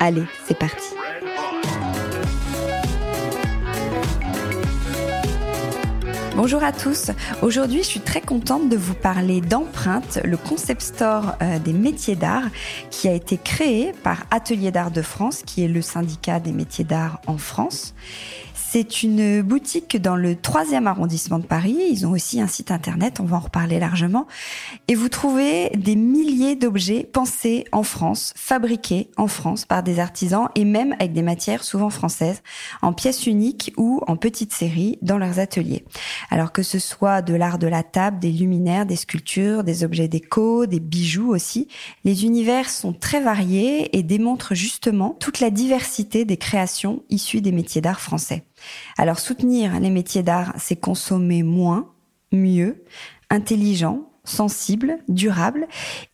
Allez, c'est parti. Bonjour à tous. Aujourd'hui, je suis très contente de vous parler d'Empreinte, le concept store euh, des métiers d'art qui a été créé par Atelier d'art de France, qui est le syndicat des métiers d'art en France. C'est une boutique dans le troisième arrondissement de Paris. Ils ont aussi un site internet, on va en reparler largement. Et vous trouvez des milliers d'objets pensés en France, fabriqués en France par des artisans et même avec des matières souvent françaises, en pièces uniques ou en petites séries dans leurs ateliers. Alors que ce soit de l'art de la table, des luminaires, des sculptures, des objets déco, des bijoux aussi, les univers sont très variés et démontrent justement toute la diversité des créations issues des métiers d'art français. Alors soutenir les métiers d'art, c'est consommer moins, mieux, intelligent, sensible, durable.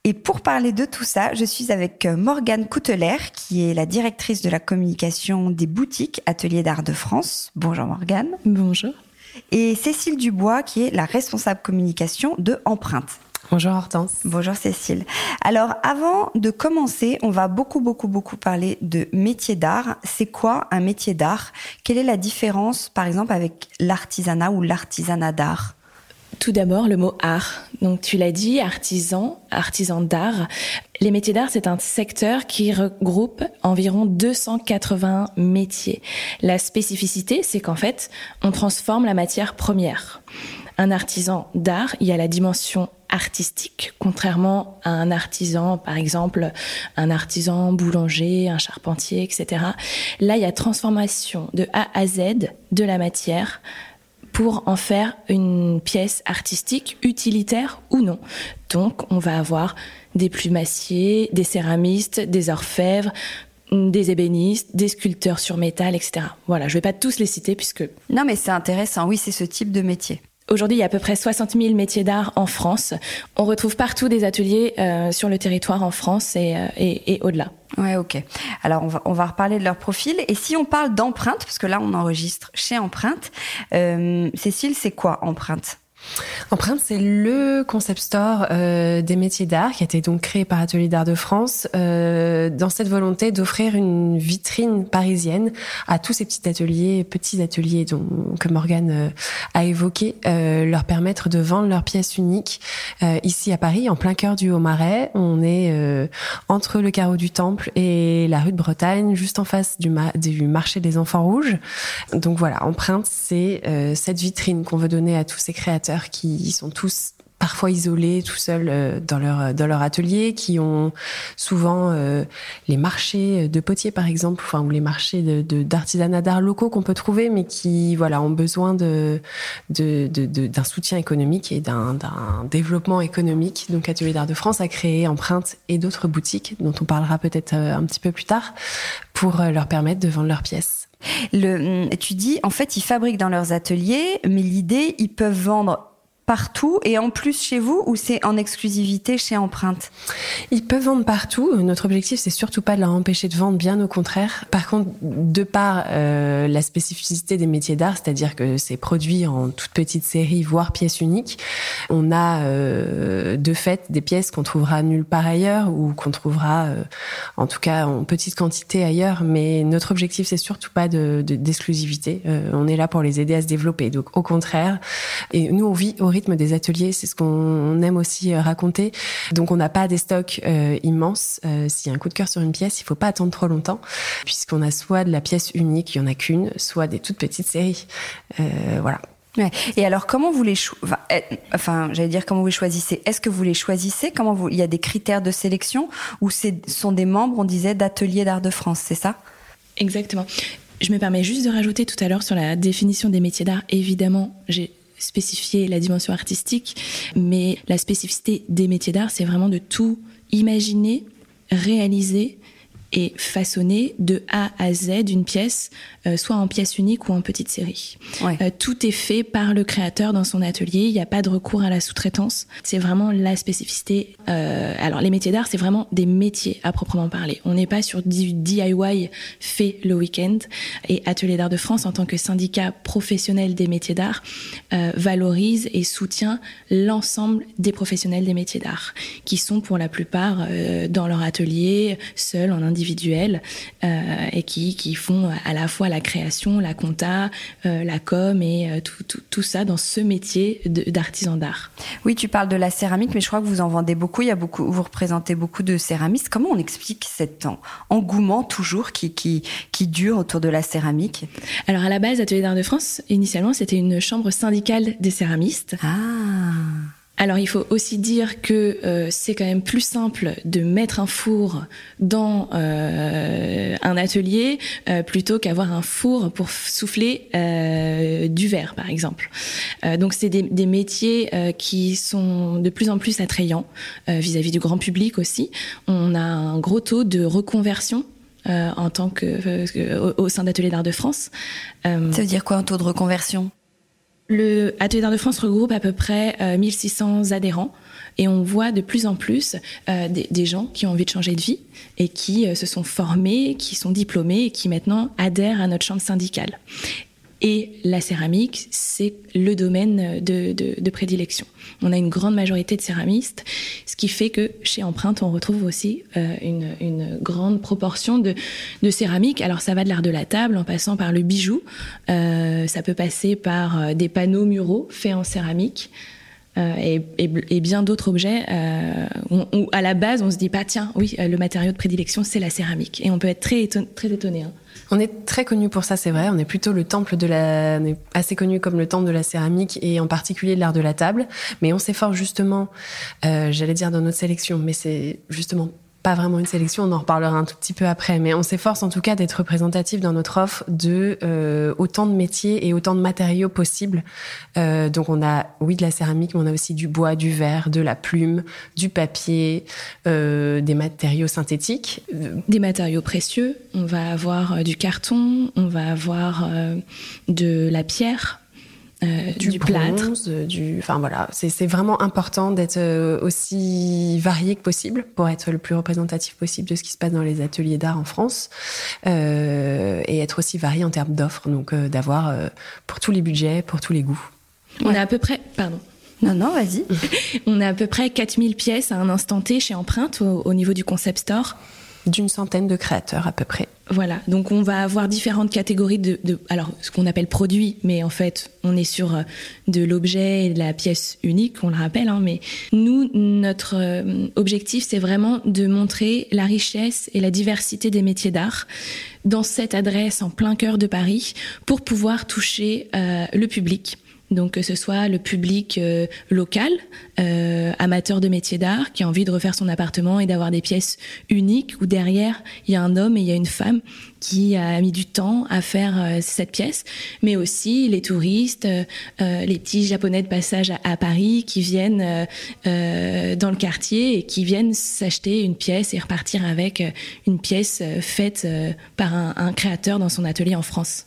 Et pour parler de tout ça, je suis avec euh, Morgane Couteler, qui est la directrice de la communication des boutiques Atelier d'Art de France. Bonjour Morgane. Bonjour. Et Cécile Dubois, qui est la responsable communication de Empreinte. Bonjour Hortense. Bonjour Cécile. Alors avant de commencer, on va beaucoup beaucoup beaucoup parler de métier d'art. C'est quoi un métier d'art? Quelle est la différence par exemple avec l'artisanat ou l'artisanat d'art? Tout d'abord, le mot art. Donc, tu l'as dit, artisan, artisan d'art. Les métiers d'art, c'est un secteur qui regroupe environ 280 métiers. La spécificité, c'est qu'en fait, on transforme la matière première. Un artisan d'art, il y a la dimension artistique, contrairement à un artisan, par exemple, un artisan boulanger, un charpentier, etc. Là, il y a transformation de A à Z de la matière pour en faire une pièce artistique, utilitaire ou non. Donc, on va avoir des plumassiers, des céramistes, des orfèvres, des ébénistes, des sculpteurs sur métal, etc. Voilà, je vais pas tous les citer puisque... Non, mais c'est intéressant, oui, c'est ce type de métier. Aujourd'hui, il y a à peu près 60 000 métiers d'art en France. On retrouve partout des ateliers euh, sur le territoire en France et, euh, et, et au-delà. Ouais, ok. Alors on va, on va reparler de leur profil. Et si on parle d'empreinte, parce que là on enregistre chez Empreinte, euh, Cécile, c'est quoi Empreinte? Empreinte, c'est le concept store euh, des métiers d'art qui a été donc créé par Atelier d'art de France euh, dans cette volonté d'offrir une vitrine parisienne à tous ces petits ateliers, petits ateliers dont, que Morgane euh, a évoqué, euh, leur permettre de vendre leurs pièces uniques euh, ici à Paris, en plein cœur du Haut-Marais. On est entre le carreau du Temple et la rue de Bretagne, juste en face du, du marché des enfants rouges. Donc voilà, Empreinte, c'est cette vitrine qu'on veut donner à tous ces créateurs qui sont tous parfois isolés, tout seuls euh, dans leur dans leur atelier, qui ont souvent euh, les marchés de potiers par exemple, ou les marchés d'artisanat d'art locaux qu'on peut trouver, mais qui voilà ont besoin d'un soutien économique et d'un développement économique. Donc Atelier d'art de France a créé Empreinte et d'autres boutiques dont on parlera peut-être euh, un petit peu plus tard pour leur permettre de vendre leurs pièces. Le, tu dis, en fait, ils fabriquent dans leurs ateliers, mais l'idée, ils peuvent vendre partout et en plus chez vous ou c'est en exclusivité chez Empreinte? Ils peuvent vendre partout. Notre objectif, c'est surtout pas de leur empêcher de vendre, bien au contraire. Par contre, de par euh, la spécificité des métiers d'art, c'est-à-dire que c'est produit en toute petite série, voire pièces uniques, on a euh, de fait des pièces qu'on trouvera nulle part ailleurs ou qu'on trouvera, euh, en tout cas, en petite quantité ailleurs. Mais notre objectif, c'est surtout pas d'exclusivité. De, on est là pour les aider à se développer. Donc, au contraire, et nous, on vit au rythme des ateliers, c'est ce qu'on aime aussi euh, raconter. Donc on n'a pas des stocks euh, immenses. Euh, s'il y a un coup de cœur sur une pièce, il faut pas attendre trop longtemps, puisqu'on a soit de la pièce unique, il y en a qu'une, soit des toutes petites séries. voilà. Et alors, comment vous les enfin, eh, enfin j'allais dire comment vous les choisissez Est-ce que vous les choisissez? Comment vous Il y a des critères de sélection ou ce sont des membres, on disait, d'ateliers d'art de France, c'est ça? Exactement. Je me permets juste de rajouter tout à l'heure sur la définition des métiers d'art. Évidemment, j'ai spécifier la dimension artistique, mais la spécificité des métiers d'art, c'est vraiment de tout imaginer, réaliser et façonner de A à Z une pièce, euh, soit en pièce unique ou en petite série. Euh, tout est fait par le créateur dans son atelier. Il n'y a pas de recours à la sous-traitance. C'est vraiment la spécificité. Euh, alors les métiers d'art, c'est vraiment des métiers à proprement parler. On n'est pas sur du DIY fait le week-end. Et Atelier d'art de France, en tant que syndicat professionnel des métiers d'art, valorise et soutient l'ensemble des professionnels des métiers d'art, qui sont pour la plupart dans leur atelier, seuls en individuel individuels euh, et qui, qui font à la fois la création, la compta, euh, la com et euh, tout, tout, tout, ça dans ce métier d'artisan d'art. Oui, tu parles de la céramique, mais je crois que vous en vendez beaucoup. Il y a beaucoup, vous représentez beaucoup de céramistes. Comment on explique cet engouement toujours qui, qui, qui dure autour de la céramique? Alors à la base, Atelier d'art de France, initialement, c'était une chambre syndicale des céramistes. Ah alors il faut aussi dire que euh, c'est quand même plus simple de mettre un four dans euh, un atelier euh, plutôt qu'avoir un four pour souffler du verre par exemple. donc c'est des, des, métiers qui sont de plus en plus attrayants vis-à-vis du grand public aussi. On a un gros taux de reconversion en tant que au, au sein d'Ateliers d'art de France. Ça veut dire quoi un taux de reconversion? Le Atelier d'art de France regroupe à peu près 1600 euh, adhérents et on voit de plus en plus euh, des, gens qui ont envie de changer de vie et qui euh, se sont formés, qui sont diplômés et qui maintenant adhèrent à notre chambre syndicale. Et la céramique, c'est le domaine de, prédilection. On a une grande majorité de céramistes, ce qui fait que chez Empreinte, on retrouve aussi euh, une, grande proportion de, de, céramique. Alors ça va de l'art de la table en passant par le bijou, euh, ça peut passer par euh, des panneaux muraux faits en céramique. Et, bien d'autres objets euh, où, à la base on se dit pas tiens oui le matériau de prédilection c'est la céramique et on peut être très très étonné hein. On est très connu pour ça, c'est vrai. On est plutôt le temple de la, on est assez connu comme le temple de la céramique et en particulier de l'art de la table. Mais on s'efforce justement, euh, j'allais dire dans notre sélection, mais c'est justement pas vraiment une sélection, on en reparlera un tout petit peu après, mais on s'efforce en tout cas d'être représentatif dans notre offre de euh, autant de métiers et autant de matériaux possibles. Euh, donc on a, oui, de la céramique, mais on a aussi du bois, du verre, de la plume, du papier, euh, des matériaux synthétiques. Des matériaux précieux, on va avoir du carton, on va avoir de la pierre, euh, du, plâtre, du, enfin voilà, c'est vraiment important d'être euh, aussi varié que possible pour être le plus représentatif possible de ce qui se passe dans les ateliers d'art en France euh, et être aussi varié en termes d'offres, donc euh, d'avoir pour tous les budgets, pour tous les goûts. On a à peu près, pardon, Non, non, vas-y. on a à peu près 4000 pièces à un instant T chez Empreinte au niveau du concept store d'une centaine de créateurs à peu près. Voilà, donc on va avoir différentes catégories de, alors ce qu'on appelle produits, mais en fait on est sur euh, de l'objet et de la pièce unique, on le rappelle, hein, mais nous, notre euh, objectif c'est vraiment de montrer la richesse et la diversité des métiers d'art dans cette adresse en plein cœur de Paris pour pouvoir toucher euh, le public. Donc que ce soit le public euh, local, euh, amateur de métiers d'art, qui a envie de refaire son appartement et d'avoir des pièces uniques, où derrière il y a un homme et il y a une femme qui a mis du temps à faire euh, cette pièce, mais aussi les touristes, les petits japonais de passage à, Paris qui viennent dans le quartier et qui viennent s'acheter une pièce et repartir avec une pièce faite par un créateur dans son atelier en France.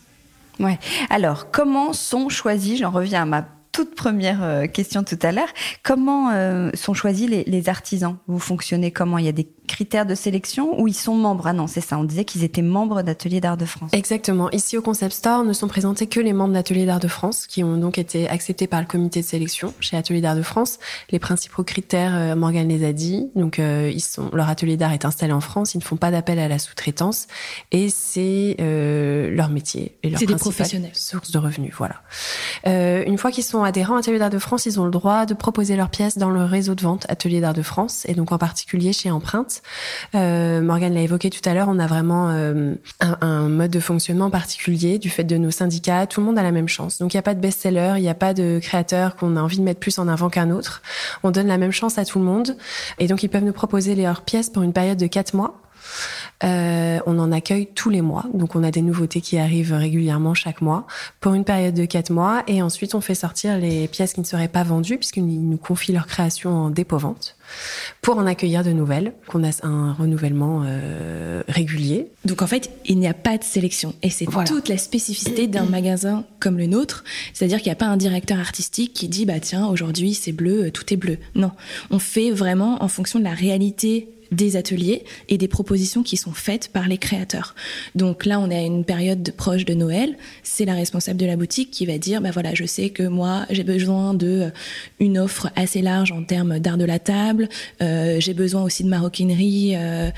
Ouais. Alors, comment sont choisis, j'en reviens à ma toute première euh, question tout à l'heure, comment euh, sont choisis les, les artisans? Vous fonctionnez comment? Il y a des critères de sélection ou ils sont membres? Ah non, c'est ça, on disait qu'ils étaient membres d'Atelier d'Art de France. Exactement. Ici au Concept Store ne sont présentés que les membres d'Atelier d'Art de France qui ont donc été acceptés par le comité de sélection chez Atelier d'Art de France. Les principaux critères, euh, Morgane les a dit, donc euh, ils sont, leur atelier d'art est installé en France, ils ne font pas d'appel à la sous-traitance et c'est euh, leur métier et leur des professionnels. source de revenus. Voilà. Euh, une fois qu'ils sont adhérents à Atelier d'Art de France, ils ont le droit de proposer leurs pièces dans le réseau de vente Atelier d'Art de France et donc en particulier chez Empreinte euh, Morgane l'a évoqué tout à l'heure, on a vraiment euh, un, mode de fonctionnement particulier du fait de nos syndicats. Tout le monde a la même chance. Donc il n'y a pas de best-seller, il n'y a pas de créateur qu'on a envie de mettre plus en avant qu'un autre. On donne la même chance à tout le monde. Et donc ils peuvent nous proposer leurs pièces pour une période de quatre mois. Euh, on en accueille tous les mois, donc on a des nouveautés qui arrivent régulièrement chaque mois pour une période de quatre mois, et ensuite on fait sortir les pièces qui ne seraient pas vendues puisqu'ils nous confient leur création en dépôt-vente pour en accueillir de nouvelles, qu'on a un renouvellement euh, régulier. Donc en fait, il n'y a pas de sélection. Et c'est toute la spécificité d'un magasin comme le nôtre, c'est-à-dire qu'il n'y a pas un directeur artistique qui dit bah tiens aujourd'hui c'est bleu, tout est bleu. Non, on fait vraiment en fonction de la réalité des ateliers et des propositions qui sont faites par les créateurs. Donc là, on est à une période proche de Noël. C'est la responsable de la boutique qui va dire, bah voilà, je sais que moi, j'ai besoin de euh, une offre assez large en termes d'art de la table. Euh, j'ai besoin aussi de maroquinerie euh,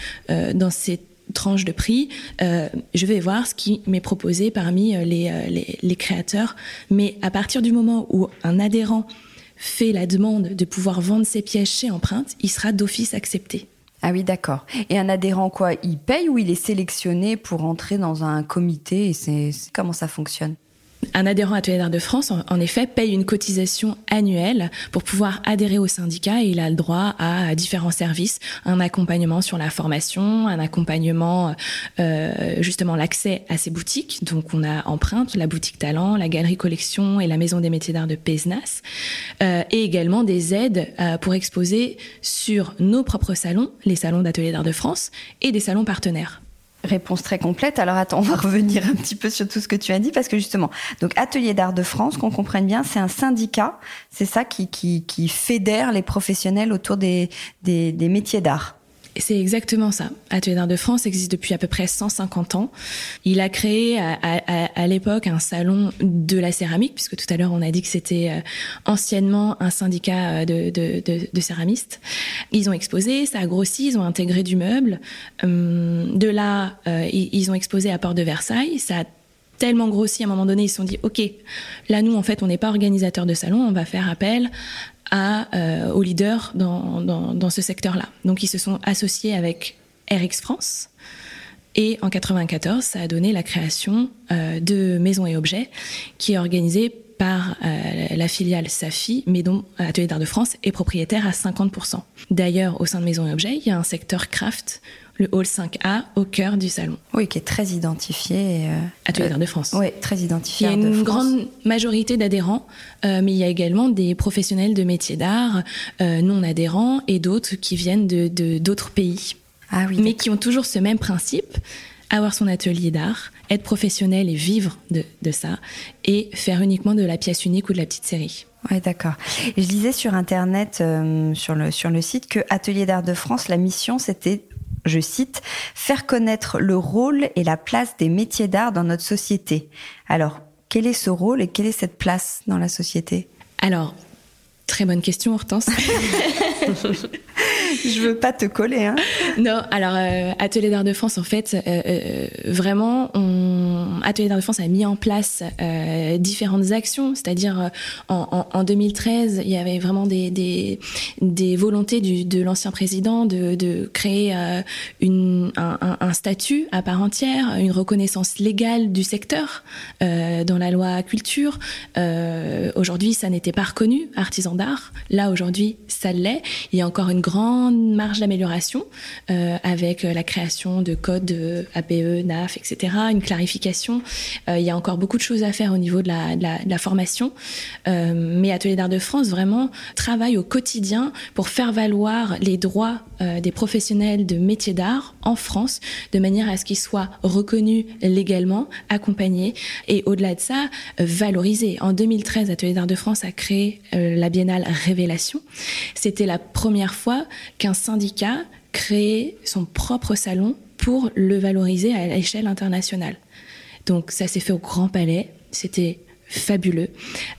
dans ces tranches de prix, je vais voir ce qui m'est proposé parmi les, les, créateurs. Mais à partir du moment où un adhérent fait la demande de pouvoir vendre ses pièces chez Empreinte, il sera d'office accepté. Ah oui, d'accord. Et un adhérent, quoi, il paye ou il est sélectionné pour entrer dans un comité et c'est comment ça fonctionne? Un adhérent à d'Art de France, en, effet, paye une cotisation annuelle pour pouvoir adhérer au syndicat et il a le droit à différents services, un accompagnement sur la formation, un accompagnement euh, justement l'accès à ces boutiques. Donc on a Empreinte, la boutique Talent, la galerie Collection et la Maison des métiers d'art de Pézenas, euh, et également des aides euh, pour exposer sur nos propres salons, les salons d'Atelier d'Art de France, et des salons partenaires. Réponse très complète. Alors attends, on va revenir un petit peu sur tout ce que tu as dit parce que justement, donc Atelier d'art de France, qu'on comprenne bien, c'est un syndicat, c'est ça qui, qui, qui fédère les professionnels autour des, des, des métiers d'art. C'est exactement ça. Atelier d'art de France existe depuis à peu près 150 ans. Il a créé à, à, à l'époque un salon de la céramique, puisque tout à l'heure on a dit que c'était euh, anciennement un syndicat euh, de, de, de, de, céramistes. Ils ont exposé, ça a grossi, ils ont intégré du meuble. Hum, de là, euh, ils ont exposé à Port de Versailles. Ça a tellement grossi à un moment donné, ils se sont dit, OK, là nous en fait on n'est pas organisateur de salon, on va faire appel à, euh, aux leaders dans, ce secteur-là. Donc ils se sont associés avec RX France. Et en 94, ça a donné la création euh, de Maisons et Objets, qui est organisée par euh, la filiale Safi, mais dont Atelier d'Art de France est propriétaire à 50%. D'ailleurs, au sein de Maisons et Objets, il y a un secteur craft le hall 5A au cœur du salon. Oui, qui est très identifié. Euh, Atelier d'art de France. Oui, très identifié. Il y a une grande majorité d'adhérents, euh, mais il y a également des professionnels de métiers d'art euh, non adhérents et d'autres qui viennent de d'autres pays. Ah oui. Mais qui ont toujours ce même principe avoir son atelier d'art, être professionnel et vivre de, de, ça, et faire uniquement de la pièce unique ou de la petite série. Oui, d'accord. Je disais sur Internet, euh, sur, le, sur le site, que Atelier d'art de France, la mission, c'était je cite, faire connaître le rôle et la place des métiers d'art dans notre société. Alors, quel est ce rôle et quelle est cette place dans la société? Très bonne question, Hortense. je veux pas te coller. Hein. Non, alors euh, Atelier d'art de France, en fait, euh, euh, vraiment, on... Atelier d'art de France a mis en place différentes actions. C'est-à-dire, en, en, 2013, il y avait vraiment des, des, des volontés du, de l'ancien président de, de créer une, un, un, statut à part entière, une reconnaissance légale du secteur dans la loi culture. Aujourd'hui, ça n'était pas reconnu, artisan d'art. Là, aujourd'hui, ça l'est. Il y a encore une grande marge d'amélioration euh, avec la création de codes de APE, NAF, etc., une clarification. Euh, il y a encore beaucoup de choses à faire au niveau de la, formation. Euh, mais Atelier d'Art de France vraiment travaille au quotidien pour faire valoir les droits euh, des professionnels de métiers d'art en France de manière à ce qu'ils soient reconnus légalement, accompagnés et au-delà de ça, valorisés. En 2013, Atelier d'Art de France a créé la Biennale Révélation. C'était la première fois qu'un syndicat créait son propre salon pour le valoriser à l'échelle internationale. Donc ça s'est fait au Grand Palais, c'était fabuleux.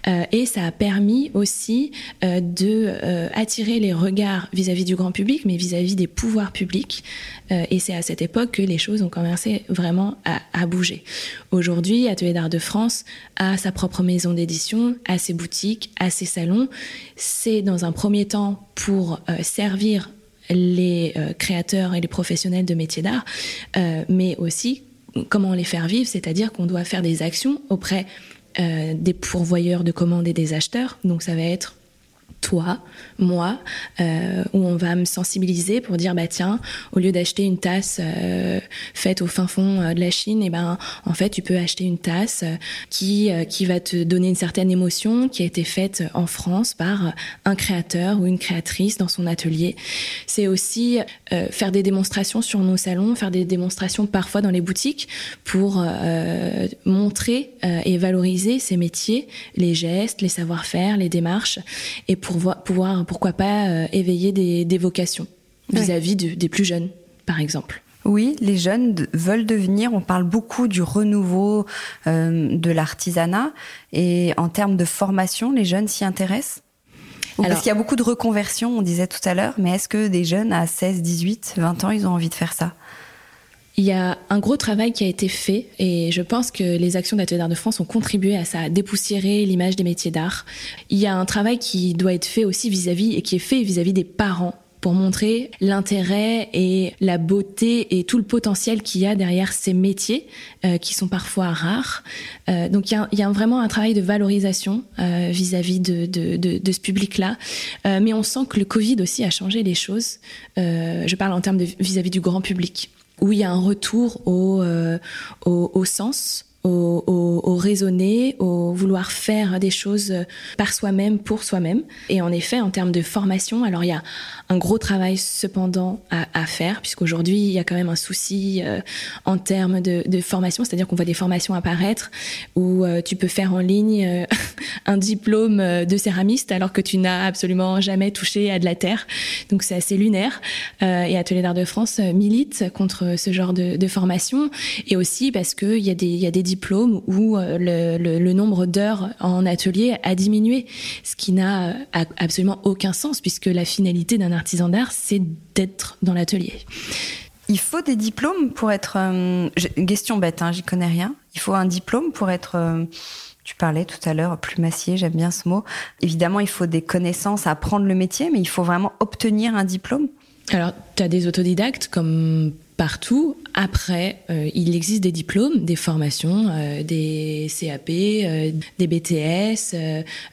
Euh, et ça a permis aussi euh, de euh, attirer les regards vis-à-vis du grand public mais vis-à-vis des pouvoirs publics. Et c'est à cette époque que les choses ont commencé vraiment à, à bouger. Aujourd'hui Atelier d'art de France a sa propre maison d'édition a ses boutiques a ses salons. C'est dans un premier temps pour servir les euh, créateurs et les professionnels de métiers d'art, euh, mais aussi comment les faire vivre, c'est-à-dire qu'on doit faire des actions auprès euh, des pourvoyeurs de commandes et des acheteurs. Donc ça va être toi, moi, euh, où on va me sensibiliser pour dire bah tiens, au lieu d'acheter une tasse euh, faite au fin fond euh, de la Chine, et eh ben en fait tu peux acheter une tasse qui qui va te donner une certaine émotion, qui a été faite en France par un créateur ou une créatrice dans son atelier. C'est aussi faire des démonstrations sur nos salons, faire des démonstrations parfois dans les boutiques pour montrer et valoriser ces métiers, les gestes, les savoir-faire, les démarches, et pouvoir, pourquoi pas, euh, éveiller des, vocations vis-à-vis des plus jeunes, par exemple. Oui, les jeunes veulent devenir, on parle beaucoup du renouveau euh, de l'artisanat, et en termes de formation, les jeunes s'y intéressent? Parce qu'il y a beaucoup de reconversions, on disait tout à l'heure, mais est-ce que des jeunes à 16, 18, 20 ans, ils ont envie de faire ça? Il y a un gros travail qui a été fait et je pense que les actions d'Atelier de France ont contribué à ça, à dépoussiérer l'image des métiers d'art. Il y a un travail qui doit être fait aussi vis-à-vis et qui est fait vis-à-vis des parents pour montrer l'intérêt et la beauté et tout le potentiel qu'il y a derrière ces métiers euh, qui sont parfois rares. Euh, donc il y a, y a, vraiment un travail de valorisation euh, vis-à-vis de, de, de, de, ce public-là. Euh, mais on sent que le Covid aussi a changé les choses. je parle en termes de vis-à-vis -vis du grand public où il y a un retour au, euh, au, au sens au, raisonner, au vouloir faire des choses par soi-même, pour soi-même. Et en effet, en termes de formation, alors il y a un gros travail cependant à, à faire, puisqu'aujourd'hui, il y a quand même un souci euh, en termes de, formation, c'est-à-dire qu'on voit des formations apparaître où euh, tu peux faire en ligne euh, un diplôme de céramiste alors que tu n'as absolument jamais touché à de la terre. Donc c'est assez lunaire. et Atelier d'Art de France milite contre ce genre de, de formation, et aussi parce qu'il y a des, y a des diplômes où euh, le, le, nombre d'heures en atelier a diminué, ce qui n'a euh, absolument aucun sens puisque la finalité d'un artisan d'art, c'est d'être dans l'atelier. Il faut des diplômes pour être... Euh, question bête, hein, j'y connais rien. Il faut un diplôme pour être... tu parlais tout à l'heure, plumassier, j'aime bien ce mot. Évidemment, il faut des connaissances, apprendre le métier, mais il faut vraiment obtenir un diplôme. Alors, tu as des autodidactes comme partout. Après, euh, il existe des diplômes, des formations, euh, des CAP, euh, des BTS,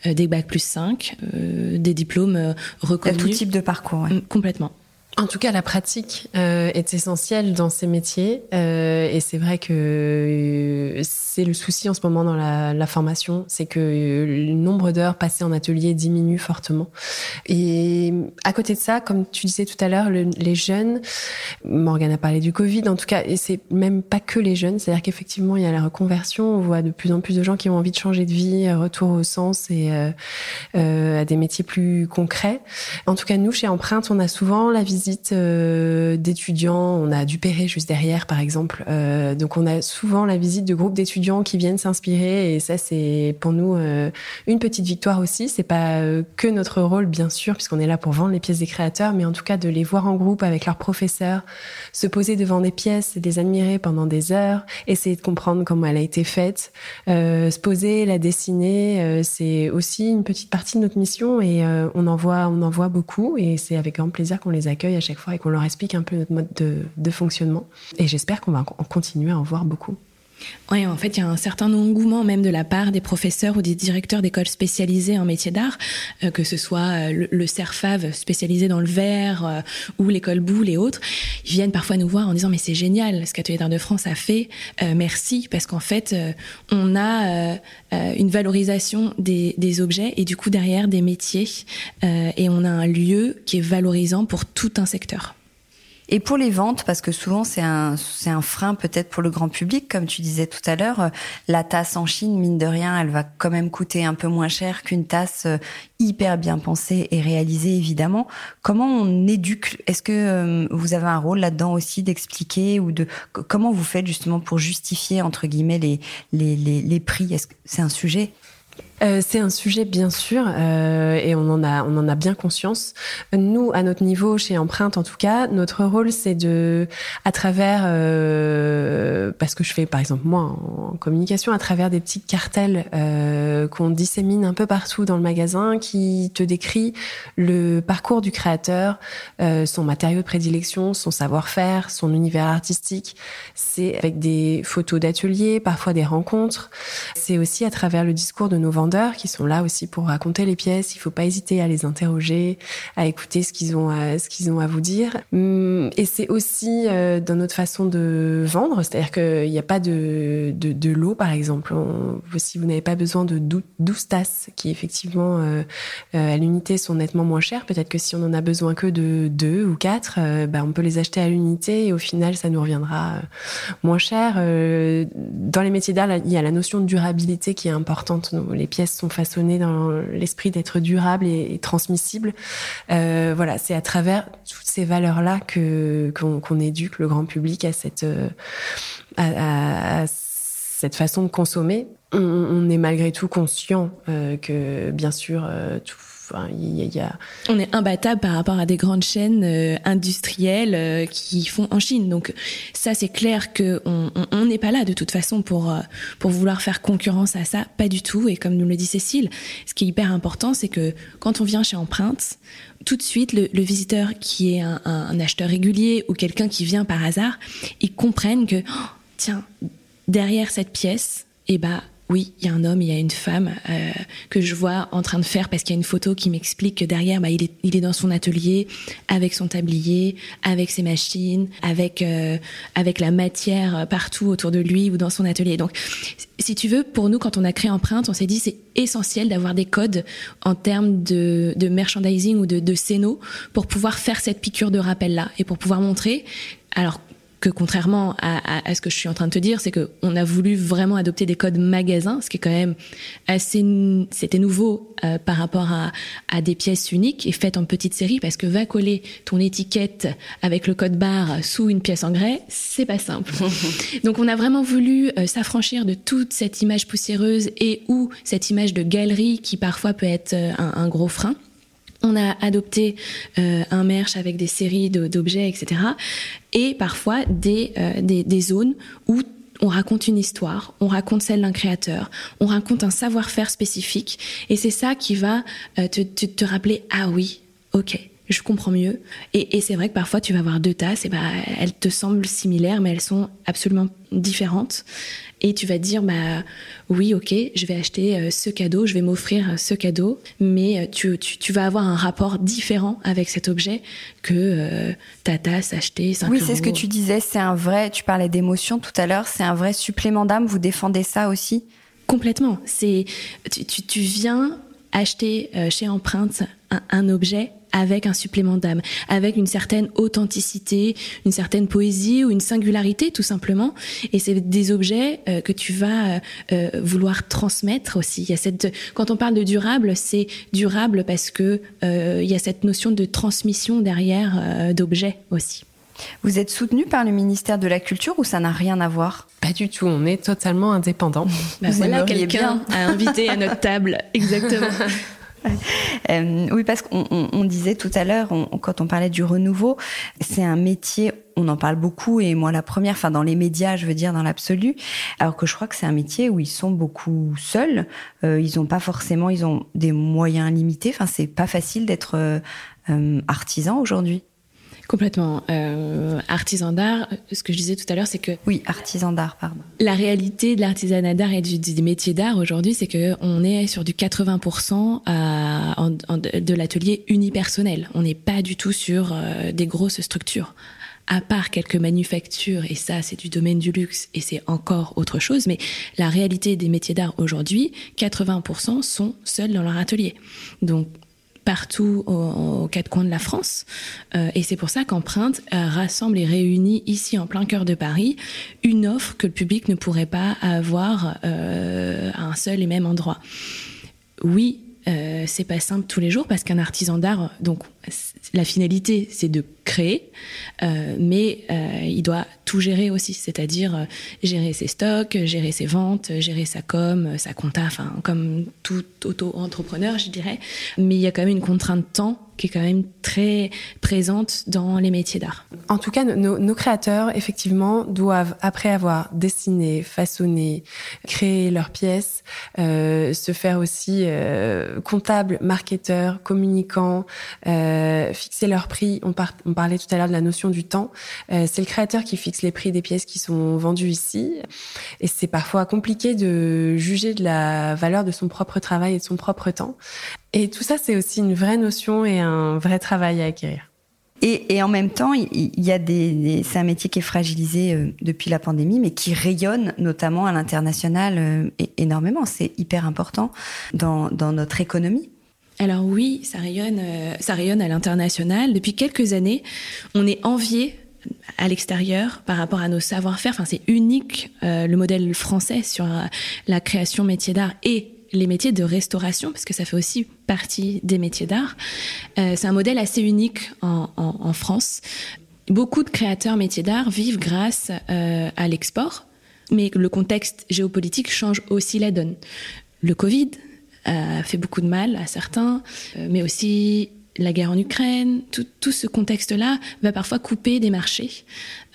des Bac plus 5, des diplômes reconnus. tout type de parcours, ouais. Complètement. En tout cas, la pratique euh, est essentielle dans ces métiers euh, et c'est vrai que c'est le souci en ce moment dans la, formation, c'est que le nombre d'heures passées en atelier diminue fortement. Et à côté de ça, comme tu disais tout à l'heure, le, les jeunes, Morgane a parlé du Covid, en tout cas, et c'est même pas que les jeunes, c'est-à-dire qu'effectivement, il y a la reconversion, on voit de plus en plus de gens qui ont envie de changer de vie, retour au sens et euh, euh à des métiers plus concrets. En tout cas, nous, chez Empreinte, on a souvent la vision visites euh, d'étudiants. On a du Perret juste derrière, par exemple. Euh, donc, on a souvent la visite de groupes d'étudiants qui viennent s'inspirer. Et ça, c'est pour nous euh, une petite victoire aussi. C'est pas que notre rôle, bien sûr, puisqu'on est là pour vendre les pièces des créateurs, mais en tout cas de les voir en groupe avec leurs professeurs, se poser devant des pièces, les admirer pendant des heures, essayer de comprendre comment elle a été faite, se poser, la dessiner. c'est aussi une petite partie de notre mission et on en voit, on en voit beaucoup. Et c'est avec grand plaisir qu'on les accueille à chaque fois et qu'on leur explique un peu notre mode de, fonctionnement. Et j'espère qu'on va continuer à en voir beaucoup. Oui, en fait, il y a un certain engouement même de la part des professeurs ou des directeurs d'écoles spécialisées en métier d'art, euh, que ce soit euh, le, CERFAV spécialisé dans le verre euh, ou l'école Boulle et autres. Ils viennent parfois nous voir en disant mais c'est génial ce qu'Atelier d'art de France a fait, merci parce qu'en fait on a une valorisation des, objets et du coup derrière des métiers et on a un lieu qui est valorisant pour tout un secteur. Et pour les ventes, parce que souvent c'est un, c'est un frein peut-être pour le grand public, comme tu disais tout à l'heure, la tasse en Chine, mine de rien, elle va quand même coûter un peu moins cher qu'une tasse euh, hyper bien pensée et réalisée, évidemment. Comment on éduque Est-ce que euh, vous avez un rôle là-dedans aussi d'expliquer ou de comment vous faites justement pour justifier entre guillemets les les, les, les prix? Est-ce que c'est un sujet? Euh, c'est un sujet bien sûr euh, et on en a on en a bien conscience. Nous à notre niveau chez Empreinte en tout cas, notre rôle c'est de à travers euh, parce que je fais par exemple moi en, communication à travers des petits cartels qu'on dissémine un peu partout dans le magasin qui te décrit le parcours du créateur, son matériau de prédilection, son savoir-faire, son univers artistique. C'est avec des photos d'ateliers, parfois des rencontres. C'est aussi à travers le discours de nos vendeurs qui sont là aussi pour raconter les pièces. Il faut pas hésiter à les interroger, à écouter ce qu'ils ont à, ont à vous dire. Hum, et c'est aussi euh, dans notre façon de vendre, c'est-à-dire qu'il n'y a pas de, de, lot, par exemple. si vous n'avez pas besoin de 12 tasses, qui effectivement euh, euh, à l'unité sont nettement moins chères, peut-être que si on en a besoin que de deux ou quatre, bah, on peut les acheter à l'unité et au final ça nous reviendra moins cher. dans les métiers d'art, il y a la notion de durabilité qui est importante. Pièces sont façonnées dans l'esprit d'être durables et, transmissibles. Euh, voilà, c'est à travers toutes ces valeurs-là que qu'on éduque le grand public à cette euh, à, cette façon de consommer. On, est malgré tout conscient euh, que, bien sûr, tout on est imbattable par rapport à des grandes chaînes euh, industrielles euh, qui font en Chine. Donc ça, c'est clair que on n'est pas là de toute façon pour euh, pour vouloir faire concurrence à ça, pas du tout. Et comme nous le dit Cécile, ce qui est hyper important, c'est que quand on vient chez Empreinte, tout de suite, le, visiteur qui est un, acheteur régulier ou quelqu'un qui vient par hasard, il comprenne que oh, tiens, derrière cette pièce, eh ben oui, il y a un homme, il y a une femme euh, que je vois en train de faire parce qu'il y a une photo qui m'explique que derrière, bah, il, est, il est dans son atelier avec son tablier, avec ses machines, avec euh, avec la matière partout autour de lui ou dans son atelier. Donc, si tu veux, pour nous, quand on a créé Empreinte, on s'est dit c'est essentiel d'avoir des codes en termes de, de merchandising ou de, de pour pouvoir faire cette piqûre de rappel là et pour pouvoir montrer. Alors que contrairement à, ce que je suis en train de te dire, c'est que on a voulu vraiment adopter des codes magasins, ce qui est quand même assez, c'était nouveau euh, par rapport à, à, des pièces uniques et faites en petite série, parce que va coller ton étiquette avec le code barre sous une pièce en grès, c'est pas simple. Donc on a vraiment voulu euh, s'affranchir de toute cette image poussiéreuse et ou cette image de galerie qui parfois peut être euh, un, un gros frein. On a adopté euh, un merch avec des séries d'objets, etc. Et parfois euh, des, des, zones où on raconte une histoire, on raconte celle d'un créateur, on raconte un savoir-faire spécifique. Et c'est ça qui va euh, te, te, rappeler, ah oui, ok, je comprends mieux. Et, c'est vrai que parfois tu vas avoir deux tasses, et bah, elles te semblent similaires, mais elles sont absolument différentes. Et tu vas te dire, bah oui, ok, je vais acheter euh, ce cadeau, je vais m'offrir euh, ce cadeau, mais euh, tu, tu, vas avoir un rapport différent avec cet objet que ta tasse achetée 5 Oui, c'est ce que tu disais, c'est un vrai, tu parlais d'émotion tout à l'heure, c'est un vrai supplément d'âme, vous défendez ça aussi? Complètement. C'est tu, tu, tu viens acheter chez Empreinte un, objet avec un supplément d'âme, avec une certaine authenticité, une certaine poésie ou une singularité tout simplement. Et c'est des objets euh, que tu vas euh, vouloir transmettre aussi. Il y a cette, quand on parle de durable, c'est durable parce que il y a cette notion de transmission derrière d'objets aussi. Vous êtes soutenu par le ministère de la Culture ou ça n'a rien à voir? Pas du tout, on est totalement indépendant. Bah voilà quelqu'un à inviter à notre table, exactement. Euh, oui, parce qu'on disait tout à l'heure, quand on parlait du renouveau, c'est un métier, on en parle beaucoup, et moi la première, enfin dans les médias, je veux dire dans l'absolu, alors que je crois que c'est un métier où ils sont beaucoup seuls, euh, ils n'ont pas forcément, ils ont des moyens limités, enfin c'est pas facile d'être euh, artisan aujourd'hui. Complètement. Euh, artisan d'art, ce que je disais tout à l'heure, c'est que... Oui, artisan d'art, pardon. La réalité de l'artisanat d'art et du, des métiers d'art aujourd'hui, c'est qu'on est sur du 80% à, de l'atelier unipersonnel. On n'est pas du tout sur euh, des grosses structures à part quelques manufactures, et ça c'est du domaine du luxe, et c'est encore autre chose, mais la réalité des métiers d'art aujourd'hui, 80% sont seuls dans leur atelier. Donc partout aux, quatre coins de la France. Euh, et c'est pour ça qu'Empreinte euh, rassemble et réunit ici en plein cœur de Paris une offre que le public ne pourrait pas avoir euh, à un seul et même endroit. Oui, c'est pas simple tous les jours parce qu'un artisan d'art, donc la finalité c'est de créer, euh, mais euh, il doit tout gérer aussi, c'est-à-dire euh, gérer ses stocks, gérer ses ventes, gérer sa com, sa compta, enfin comme tout auto-entrepreneur je dirais. Mais il y a quand même une contrainte de temps qui est quand même très présente dans les métiers d'art. En tout cas, nos, nos, créateurs, effectivement, doivent, après avoir dessiné, façonné, créé leurs pièces, euh, se faire aussi euh, comptable, marketeur, communicant, euh, fixer leurs prix. On, parlait tout à l'heure de la notion du temps. Euh, c'est le créateur qui fixe les prix des pièces qui sont vendues ici. Et c'est parfois compliqué de juger de la valeur de son propre travail et de son propre temps. Et tout ça, c'est aussi une vraie notion et un vrai travail à acquérir. Et, en même temps, il y a des, c'est un métier qui est fragilisé euh, depuis la pandémie, mais qui rayonne notamment à l'international énormément. C'est hyper important dans notre économie. Alors oui, ça rayonne, euh, ça rayonne à l'international. Depuis quelques années, on est envié à l'extérieur par rapport à nos savoir-faire. Enfin, c'est unique le modèle français sur la création métier d'art et les métiers de restauration, parce que ça fait aussi partie des métiers d'art. Euh, c'est un modèle assez unique en, en, France. Beaucoup de créateurs métiers d'art vivent grâce euh, à l'export, mais le contexte géopolitique change aussi la donne. Le Covid fait beaucoup de mal à certains, euh, mais aussi la guerre en Ukraine, tout, tout ce contexte-là va parfois couper des marchés.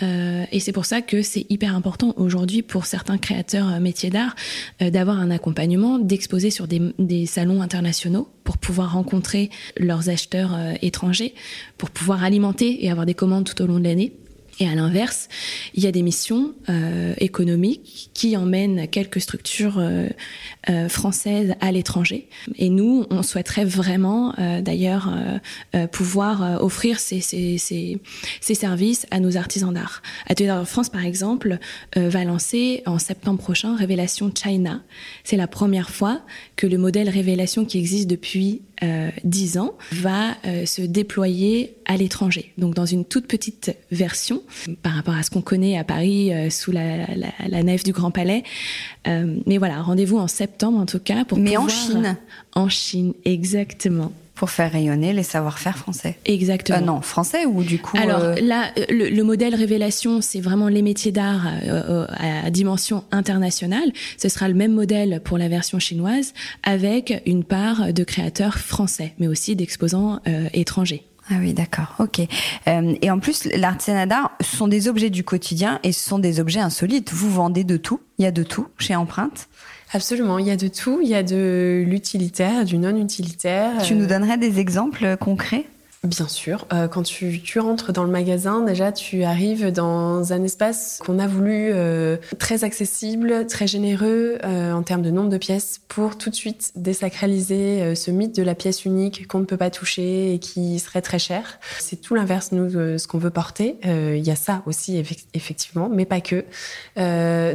Euh, et c'est pour ça que c'est hyper important aujourd'hui pour certains créateurs euh, métiers d'art euh, d'avoir un accompagnement, d'exposer sur des, des, salons internationaux pour pouvoir rencontrer leurs acheteurs euh, étrangers, pour pouvoir alimenter et avoir des commandes tout au long de l'année. Et à l'inverse, il y a des missions euh, économiques qui emmènent quelques structures euh, euh, françaises à l'étranger. Et nous, on souhaiterait vraiment, euh, d'ailleurs, euh, euh, pouvoir offrir ces, ces, ces, ces, services à nos artisans d'art. Atelier d'art France, par exemple, va lancer en septembre prochain Révélation China. C'est la première fois que le modèle Révélation qui existe depuis 10 ans va euh, se déployer à l'étranger. Donc dans une toute petite version par rapport à ce qu'on connaît à Paris euh, sous la, la, la, nef du Grand Palais. Euh, mais voilà, rendez-vous en septembre en tout cas pour Mais pouvoir... en Chine. En Chine, exactement pour faire rayonner les savoir-faire français. Exactement. Euh, non, français ou du coup. Alors euh... là, le, le, modèle révélation, c'est vraiment les métiers d'art euh, à dimension internationale. Ce sera le même modèle pour la version chinoise, avec une part de créateurs français, mais aussi d'exposants euh, étrangers. Ah oui, d'accord, ok. Euh, et en plus, l'artisanat d'art, ce sont des objets du quotidien et ce sont des objets insolites. Vous vendez de tout, il y a de tout chez Empreinte? Absolument, il y a de tout. Il y a de l'utilitaire, du non-utilitaire. Tu nous donnerais des exemples concrets? Bien sûr. Euh, quand tu, tu, rentres dans le magasin, déjà, tu arrives dans un espace qu'on a voulu euh, très accessible, très généreux euh, en termes de nombre de pièces pour tout de suite désacraliser euh, ce mythe de la pièce unique qu'on ne peut pas toucher et qui serait très cher. C'est tout l'inverse, nous, de ce qu'on veut porter. Il y a ça aussi, effectivement, mais pas que.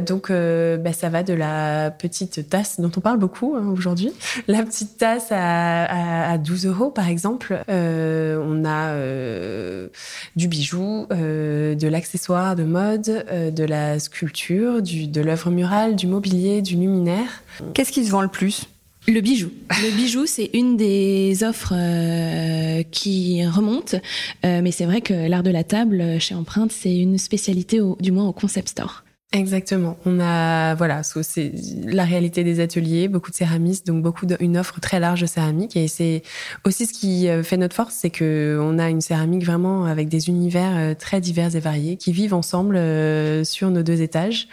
donc, bah, ça va de la petite tasse dont on parle beaucoup hein, aujourd'hui. La petite tasse à, à, à, 12 euros, par exemple. Euh, on a euh, du bijou, euh, de l'accessoire de mode, euh, de la sculpture, de l'œuvre murale, du mobilier, du luminaire. Qu'est-ce qui se vend le plus? Le bijou. Le bijou, c'est une des offres qui remonte, mais c'est vrai que l'art de la table chez Empreinte, c'est une spécialité, du moins au concept store. Exactement. On a voilà, c'est la réalité des ateliers, beaucoup de céramistes, donc beaucoup de, une offre très large de céramique. Et c'est aussi ce qui euh, fait notre force, c'est que on a une céramique vraiment avec des univers euh, très divers et variés qui vivent ensemble euh, sur nos deux étages.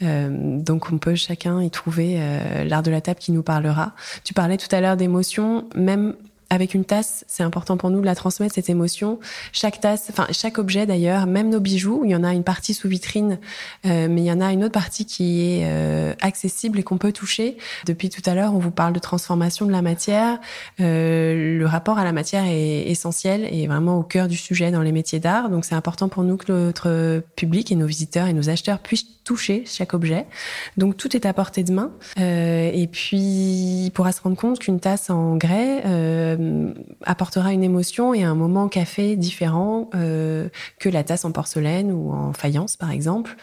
donc on peut chacun y trouver l'art de la table qui nous parlera. Tu parlais tout à l'heure d'émotion, même avec une tasse, c'est important pour nous de la transmettre cette émotion. Chaque tasse, enfin chaque objet d'ailleurs, même nos bijoux, il y en a une partie sous vitrine, euh, mais il y en a une autre partie qui est euh, accessible et qu'on peut toucher. Depuis tout à l'heure, on vous parle de transformation de la matière. Euh, le rapport à la matière est essentiel et vraiment au cœur du sujet dans les métiers d'art. Donc c'est important pour nous que notre public et nos visiteurs et nos acheteurs puissent toucher chaque objet. Donc tout est à portée de main. Euh, et puis il pourra se rendre compte qu'une tasse en grès euh, apportera une émotion et un moment café différent euh, que la tasse en porcelaine ou en faïence par exemple.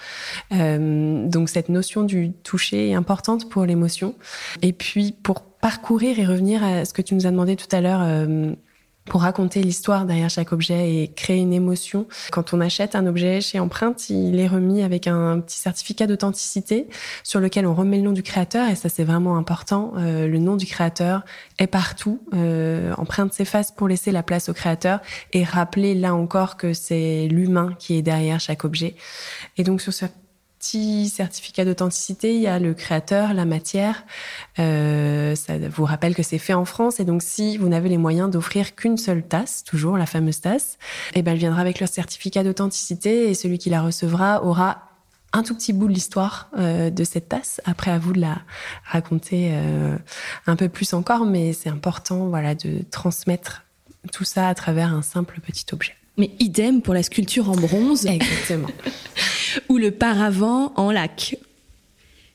Euh, donc cette notion du toucher est importante pour l'émotion. Et puis pour parcourir et revenir à ce que tu nous as demandé tout à l'heure euh, pour raconter l'histoire derrière chaque objet et créer une émotion. Quand on achète un objet chez Empreinte, il est remis avec un petit certificat d'authenticité sur lequel on remet le nom du créateur et ça c'est vraiment important. Euh, le nom du créateur est partout. Euh, Empreinte s'efface pour laisser la place au créateur et rappeler là encore que c'est l'humain qui est derrière chaque objet. Et donc sur ce petit certificat d'authenticité, il y a le créateur, la matière. Euh, ça vous rappelle que c'est fait en France et donc si vous n'avez les moyens d'offrir qu'une seule tasse, toujours la fameuse tasse, eh ben elle viendra avec le certificat d'authenticité et celui qui la recevra aura un tout petit bout de l'histoire euh, de cette tasse. Après, à vous de la raconter euh, un peu plus encore, mais c'est important, voilà, de transmettre tout ça à travers un simple petit objet. Mais idem pour la sculpture en bronze. Exactement. ou le paravent en lac.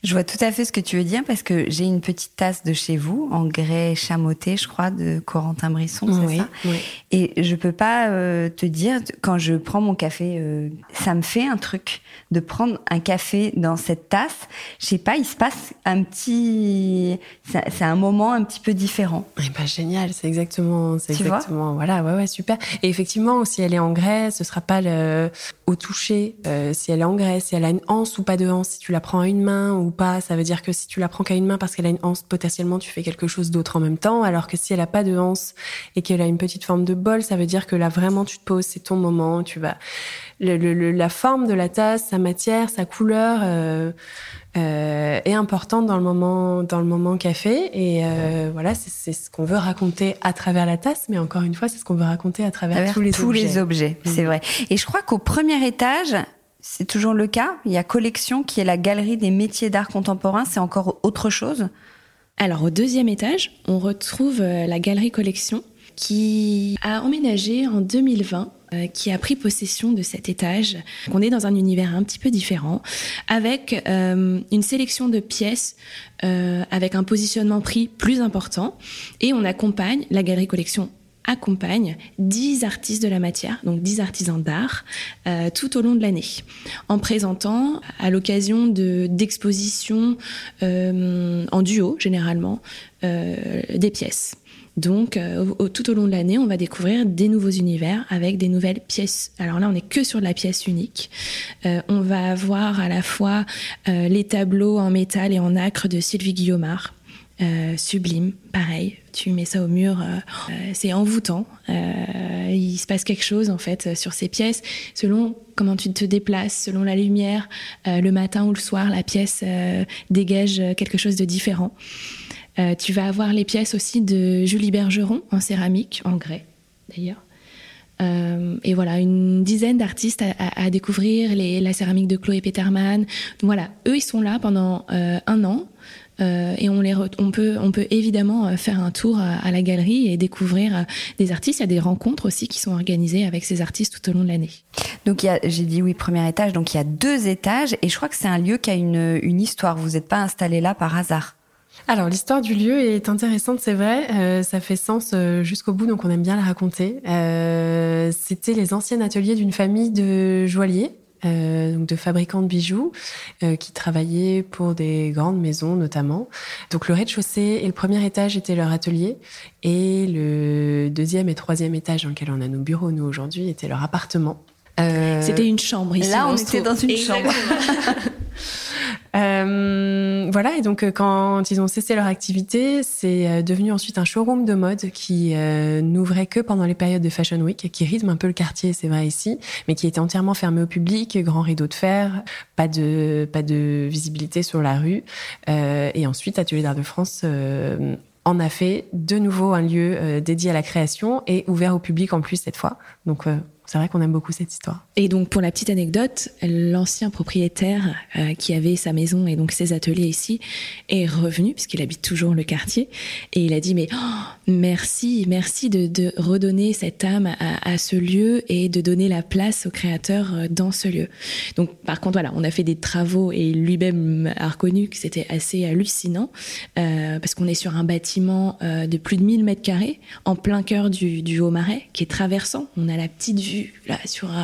Je vois tout à fait ce que tu veux dire parce que j'ai une petite tasse de chez vous en grès chamoté, je crois, de Corentin Brisson, c'est ça? oui. Et je peux pas euh, te dire quand je prends mon café, euh, ça me fait un truc de prendre un café dans cette tasse. Je sais pas, il se passe un petit, c'est un moment un petit peu différent. Eh ben génial, c'est exactement, c'est exactement, voilà, ouais, ouais, super. Et effectivement, si elle est en grès, ce sera pas le au toucher. Euh, si elle est en grès, si elle a une anse ou pas de anse, si tu la prends à une main ou pas, ça veut dire que si tu la prends qu'à une main parce qu'elle a une anse, potentiellement tu fais quelque chose d'autre en même temps. Alors que si elle a pas de anse et qu'elle a une petite forme de bol, ça veut dire que là vraiment tu te poses, c'est ton moment, tu vas le, la forme de la tasse, sa matière, sa couleur euh, euh, est importante dans le moment dans le moment café et euh, voilà c'est ce qu'on veut raconter à travers la tasse, mais encore une fois c'est ce qu'on veut raconter à travers, tous les tous objets. les objets, c'est vrai. Et je crois qu'au premier étage c'est toujours le cas. Il y a Collection qui est la galerie des métiers d'art contemporain. C'est encore autre chose Alors au deuxième étage, on retrouve la galerie Collection qui a emménagé en 2020 euh, qui a pris possession de cet étage. On est dans un univers un petit peu différent, avec euh, une sélection de pièces, euh, avec un positionnement prix plus important, et on accompagne la galerie collection accompagne 10 artistes de la matière, donc 10 artisans d'art, euh, tout au long de l'année, en présentant à l'occasion de d'expositions euh, en duo généralement euh, des pièces. Donc, tout au long de l'année, on va découvrir des nouveaux univers avec des nouvelles pièces. Alors là, on n'est que sur de la pièce unique. On va avoir à la fois les tableaux en métal et en acre de Sylvie Guillaumard. sublime, pareil, tu mets ça au mur, c'est envoûtant. il se passe quelque chose en fait sur ces pièces, selon comment tu te déplaces, selon la lumière, le matin ou le soir, la pièce dégage quelque chose de différent. Euh, tu vas avoir les pièces aussi de Julie Bergeron en céramique, en grès d'ailleurs. et voilà, une dizaine d'artistes à, découvrir, la céramique de Chloé Peterman. Voilà, eux, ils sont là pendant un an. Euh, et on, les on, peut, on peut évidemment euh, faire un tour à, la galerie et découvrir euh, des artistes. Il y a des rencontres aussi qui sont organisées avec ces artistes tout au long de l'année. Donc j'ai dit oui, premier étage, donc il y a deux étages et je crois que c'est un lieu qui a une, une histoire. Vous n'êtes pas installé là par hasard? Alors l'histoire du lieu est intéressante, c'est vrai, ça fait sens jusqu'au bout, donc on aime bien la raconter. C'était les anciens ateliers d'une famille de joailliers euh, donc de fabricants de bijoux euh, qui travaillaient pour des grandes maisons notamment. Donc le rez-de-chaussée et le premier étage étaient leur atelier et le deuxième et troisième étage dans lequel on a nos bureaux nous aujourd'hui était leur appartement. Euh, C'était une chambre ici. Là, on, était dans une chambre. Euh, voilà, et donc euh, quand ils ont cessé leur activité, c'est euh, devenu ensuite un showroom de mode qui n'ouvrait que pendant les périodes de Fashion Week, qui rythme un peu le quartier, c'est vrai ici, mais qui était entièrement fermé au public, grand rideau de fer, pas de pas de visibilité sur la rue. et ensuite, Atelier d'Art de France en a fait de nouveau un lieu dédié à la création et ouvert au public en plus cette fois. Donc c'est vrai qu'on aime beaucoup cette histoire. Et donc, pour la petite anecdote, l'ancien propriétaire euh, qui avait sa maison et donc ses ateliers ici est revenu, puisqu'il habite toujours le quartier, et il a dit, mais oh, merci, merci de, redonner cette âme à, ce lieu et de donner la place aux créateurs euh, dans ce lieu. Donc, par contre, voilà, on a fait des travaux et lui-même a reconnu que c'était assez hallucinant, euh, parce qu'on est sur un bâtiment de plus de 1000 mètres carrés, en plein cœur du, du Haut-Marais, qui est traversant. On a la petite vue là sur euh,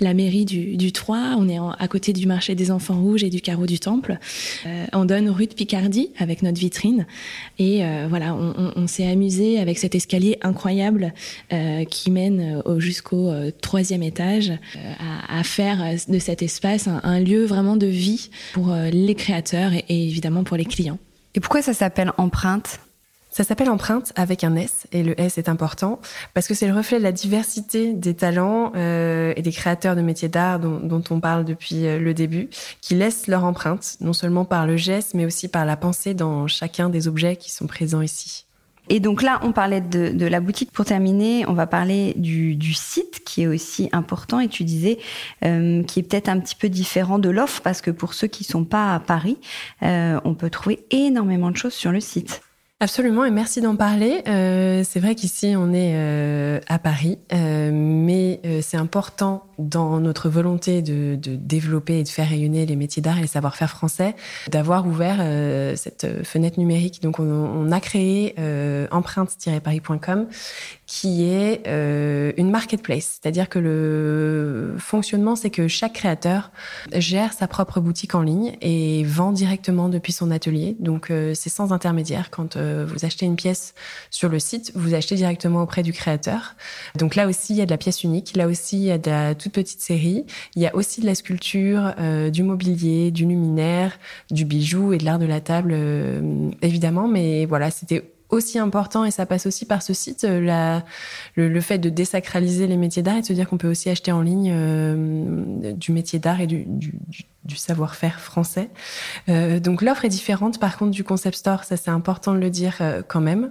la mairie du, du 3. On est à côté du marché des enfants rouges et du carreau du Temple. Euh, on donne rue de Picardie avec notre vitrine. Et euh, voilà, on, s'est amusé avec cet escalier incroyable qui mène jusqu'au troisième étage à, faire de cet espace un, lieu vraiment de vie pour les créateurs et évidemment pour les clients. Et pourquoi ça s'appelle empreinte? Ça s'appelle Empreinte avec un S et le S est important parce que c'est le reflet de la diversité des talents euh, et des créateurs de métiers d'art dont, dont, on parle depuis euh, le début, qui laissent leur empreinte non seulement par le geste mais aussi par la pensée dans chacun des objets qui sont présents ici. Et donc là, on parlait de, de, la boutique. Pour terminer, on va parler du, du site qui est aussi important. Et tu disais euh, qui est peut-être un petit peu différent de l'offre parce que pour ceux qui sont pas à Paris, euh, on peut trouver énormément de choses sur le site. Absolument, et merci d'en parler. Euh, c'est vrai qu'ici, on est euh, à Paris, euh, mais euh, c'est important dans notre volonté de, de, développer et de faire rayonner les métiers d'art et les savoir-faire français, d'avoir ouvert euh, cette fenêtre numérique. Donc, on, on a créé empreinte-paris.com, qui est une marketplace. C'est-à-dire que le fonctionnement, c'est que chaque créateur gère sa propre boutique en ligne et vend directement depuis son atelier. Donc, c'est sans intermédiaire quand euh, vous achetez une pièce sur le site, vous achetez directement auprès du créateur. Donc là aussi, il y a de la pièce unique. Là aussi, il y a de la toute petite série. Il y a aussi de la sculpture, euh, du mobilier, du luminaire, du bijou et de l'art de la table, euh, évidemment. Mais voilà, c'était aussi important et ça passe aussi par ce site la, le, fait de désacraliser les métiers d'art et de se dire qu'on peut aussi acheter en ligne du métier d'art et du, savoir-faire français. Euh, donc l'offre est différente par contre du concept store, ça c'est important de le dire euh, quand même.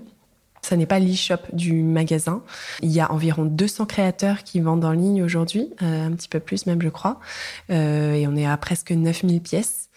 Ça n'est pas l'e-shop du magasin. Il y a environ 200 créateurs qui vendent en ligne aujourd'hui, euh, un petit peu plus même je crois, et on est à presque 9000 pièces.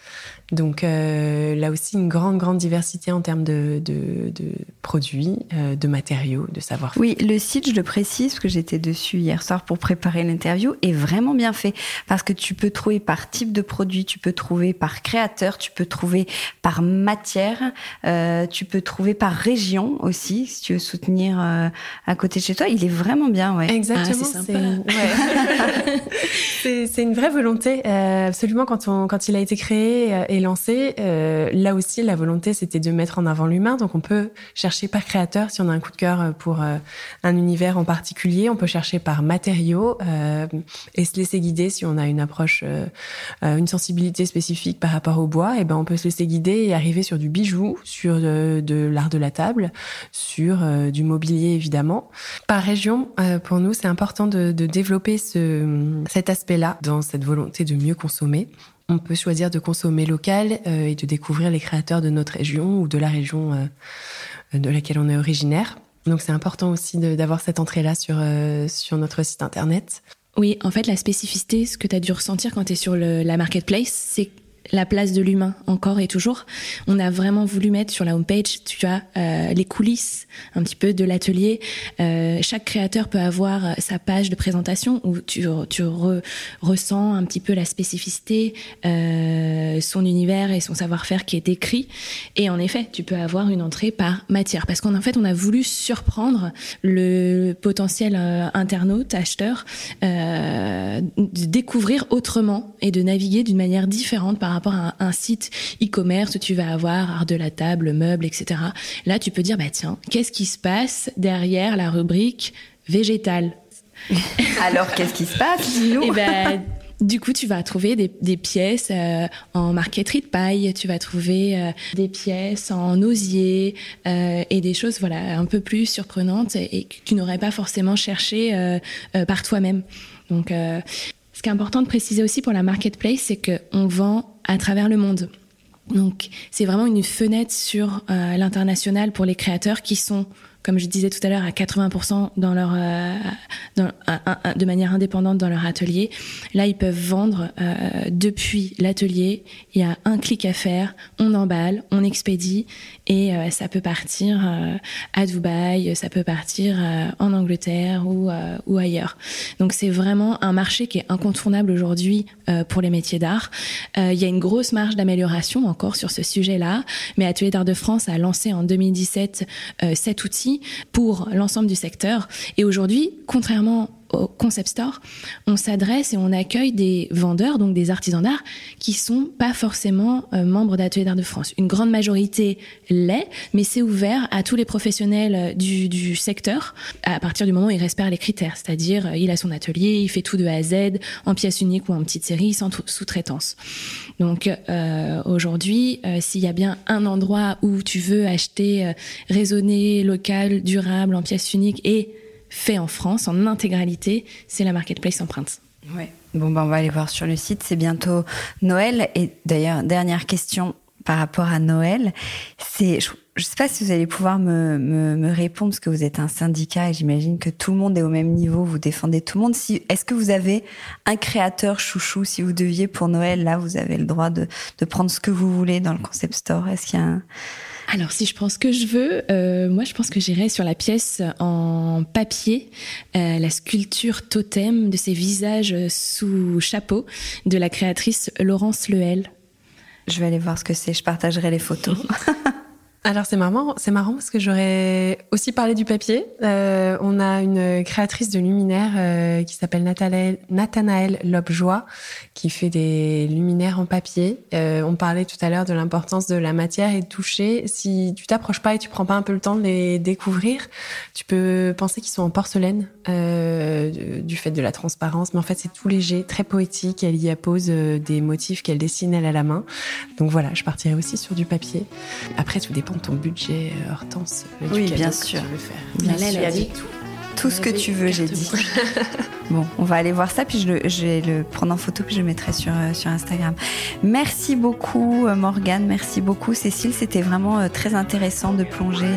Donc euh, là aussi, une grande, grande diversité en termes de, de, de produits, euh, de matériaux, de savoir-faire. Oui, le site, je le précise, parce que j'étais dessus hier soir pour préparer l'interview, est vraiment bien fait. Parce que tu peux trouver par type de produit, tu peux trouver par créateur, tu peux trouver par matière, euh, tu peux trouver par région aussi, si tu veux soutenir euh, à côté de chez toi. Il est vraiment bien, ouais. Exactement. Ah, c'est ouais. une vraie volonté. Euh, absolument, quand, on, quand il a été créé et lancé, euh, là aussi, la volonté, c'était de mettre en avant l'humain. Donc, on peut chercher par créateur si on a un coup de cœur euh, pour euh, un univers en particulier. On peut chercher par matériaux euh, et se laisser guider si on a une approche, euh, une sensibilité spécifique par rapport au bois. Et eh ben, on peut se laisser guider et arriver sur du bijou, sur de, de l'art de la table, sur du mobilier évidemment. Par région, pour nous, c'est important de, de développer ce, cet aspect-là dans cette volonté de mieux consommer. On peut choisir de consommer local euh, et de découvrir les créateurs de notre région ou de la région euh, de laquelle on est originaire. Donc c'est important aussi d'avoir cette entrée-là sur, sur notre site internet. Oui, en fait, la spécificité, ce que tu as dû ressentir quand tu es sur le, la marketplace, c'est la place de l'humain encore et toujours. On a vraiment voulu mettre sur la homepage, tu as euh, les coulisses un petit peu de l'atelier. Euh, chaque créateur peut avoir sa page de présentation où tu, tu ressens un petit peu la spécificité, euh, son univers et son savoir-faire qui est décrit. Et en effet, tu peux avoir une entrée par matière parce qu'en fait, on a voulu surprendre le potentiel internaute, acheteur, de découvrir autrement et de naviguer d'une manière différente par rapport à un, site e-commerce où tu vas avoir art de la table, meubles, etc. Là, tu peux dire, bah tiens, qu'est-ce qui se passe derrière la rubrique végétale? Alors, qu'est-ce qui se passe? Eh ben, du coup, tu vas trouver des, pièces euh, en marqueterie de paille, tu vas trouver euh, des pièces en osier euh, et des choses voilà un peu plus surprenantes et, que tu n'aurais pas forcément cherché par toi-même. Donc, ce qui est important de préciser aussi pour la marketplace, c'est qu'on vend à travers le monde. Donc c'est vraiment une fenêtre sur euh, l'international pour les créateurs qui sont comme je disais tout à l'heure, à 80% dans leur, euh, de manière indépendante dans leur atelier. Là, ils peuvent vendre euh, depuis l'atelier. Il y a un clic à faire, on emballe, on expédie et euh, ça peut partir euh, à Dubaï, ça peut partir euh, en Angleterre ou, ou ailleurs. Donc c'est vraiment un marché qui est incontournable aujourd'hui pour les métiers d'art. il y a une grosse marge d'amélioration encore sur ce sujet-là, mais Atelier d'art de France a lancé en 2017 cet outil pour l'ensemble du secteur. Et aujourd'hui, contrairement au concept store, on s'adresse et on accueille des vendeurs, donc des artisans d'art, qui sont pas forcément euh, membres d'Atelier d'art de France. Une grande majorité l'est, mais c'est ouvert à tous les professionnels euh, du, du, secteur à partir du moment où il respecte les critères, c'est-à-dire euh, il a son atelier, il fait tout de A à Z, en pièce unique ou en petite série, sans sous-traitance. Donc euh, aujourd'hui, s'il y a bien un endroit où tu veux acheter raisonné, local, durable, en pièce unique et fait en France en intégralité, c'est la marketplace empreinte. Ouais. Bon, ben, on va aller voir sur le site. C'est bientôt Noël. Et d'ailleurs, dernière question par rapport à Noël. C'est, je ne sais pas si vous allez pouvoir me, me, répondre parce que vous êtes un syndicat et j'imagine que tout le monde est au même niveau. Vous défendez tout le monde. Si, est-ce que vous avez un créateur chouchou Si vous deviez pour Noël, là, vous avez le droit de, de prendre ce que vous voulez dans le concept store? Est-ce qu'il y a un, alors, si je pense que je veux, euh, moi, je pense que j'irai sur la pièce en papier, euh, la sculpture totem de ces visages sous chapeau de la créatrice Laurence Lehel. Je vais aller voir ce que c'est. Je partagerai les photos. Alors c'est marrant, c'est marrant parce que j'aurais aussi parlé du papier. Euh, on a une créatrice de luminaires euh, qui s'appelle Nathanaël, Lobjoie qui fait des luminaires en papier. Euh, on parlait tout à l'heure de l'importance de la matière et de toucher. Si tu t'approches pas et tu prends pas un peu le temps de les découvrir, tu peux penser qu'ils sont en porcelaine euh, du fait de la transparence, mais en fait c'est tout léger, très poétique. Elle y appose euh, des motifs qu'elle dessine elle à la main. Donc voilà, je partirai aussi sur du papier. Après tout dépend ton budget, euh, Hortense. Oui, bien sûr. Tu veux faire. Bien sûr. dit tout. Tout ce que tu veux, j'ai dit. bon, on va aller voir ça, puis je, le, je, vais le prendre en photo, puis je le mettrai sur, euh, sur Instagram. Merci beaucoup, euh, Morgane. Merci beaucoup, Cécile. C'était vraiment très intéressant de plonger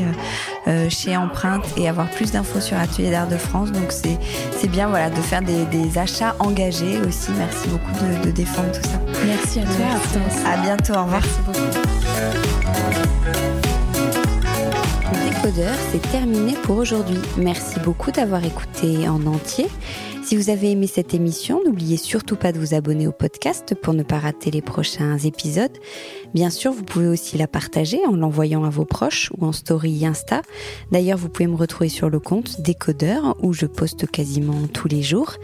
chez Empreinte et avoir plus d'infos sur Atelier d'Art de France. Donc, c'est bien voilà, de faire des, des, achats engagés aussi. Merci beaucoup de, de défendre tout ça. Merci à toi, Hortense. À bientôt. Au revoir. Merci beaucoup c'est terminé pour aujourd'hui. Merci beaucoup d'avoir écouté en entier. Si vous avez aimé cette émission, n'oubliez surtout pas de vous abonner au podcast pour ne pas rater les prochains épisodes. Bien sûr, vous pouvez aussi la partager en l'envoyant à vos proches ou en story Insta. D'ailleurs, vous pouvez me retrouver sur le compte Décodeur où je poste quasiment tous les jours.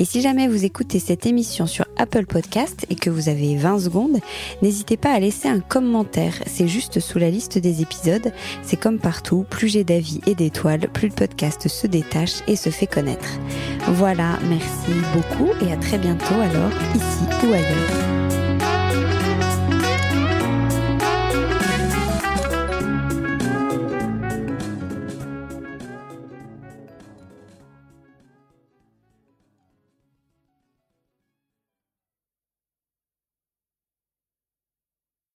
Et si jamais vous écoutez cette émission sur Apple Podcast et que vous avez 20 secondes, n'hésitez pas à laisser un commentaire. C'est juste sous la liste des épisodes. C'est comme partout, plus j'ai d'avis et d'étoiles, plus le podcast se détache et se fait connaître. Voilà, merci beaucoup et à très bientôt alors, ici ou ailleurs.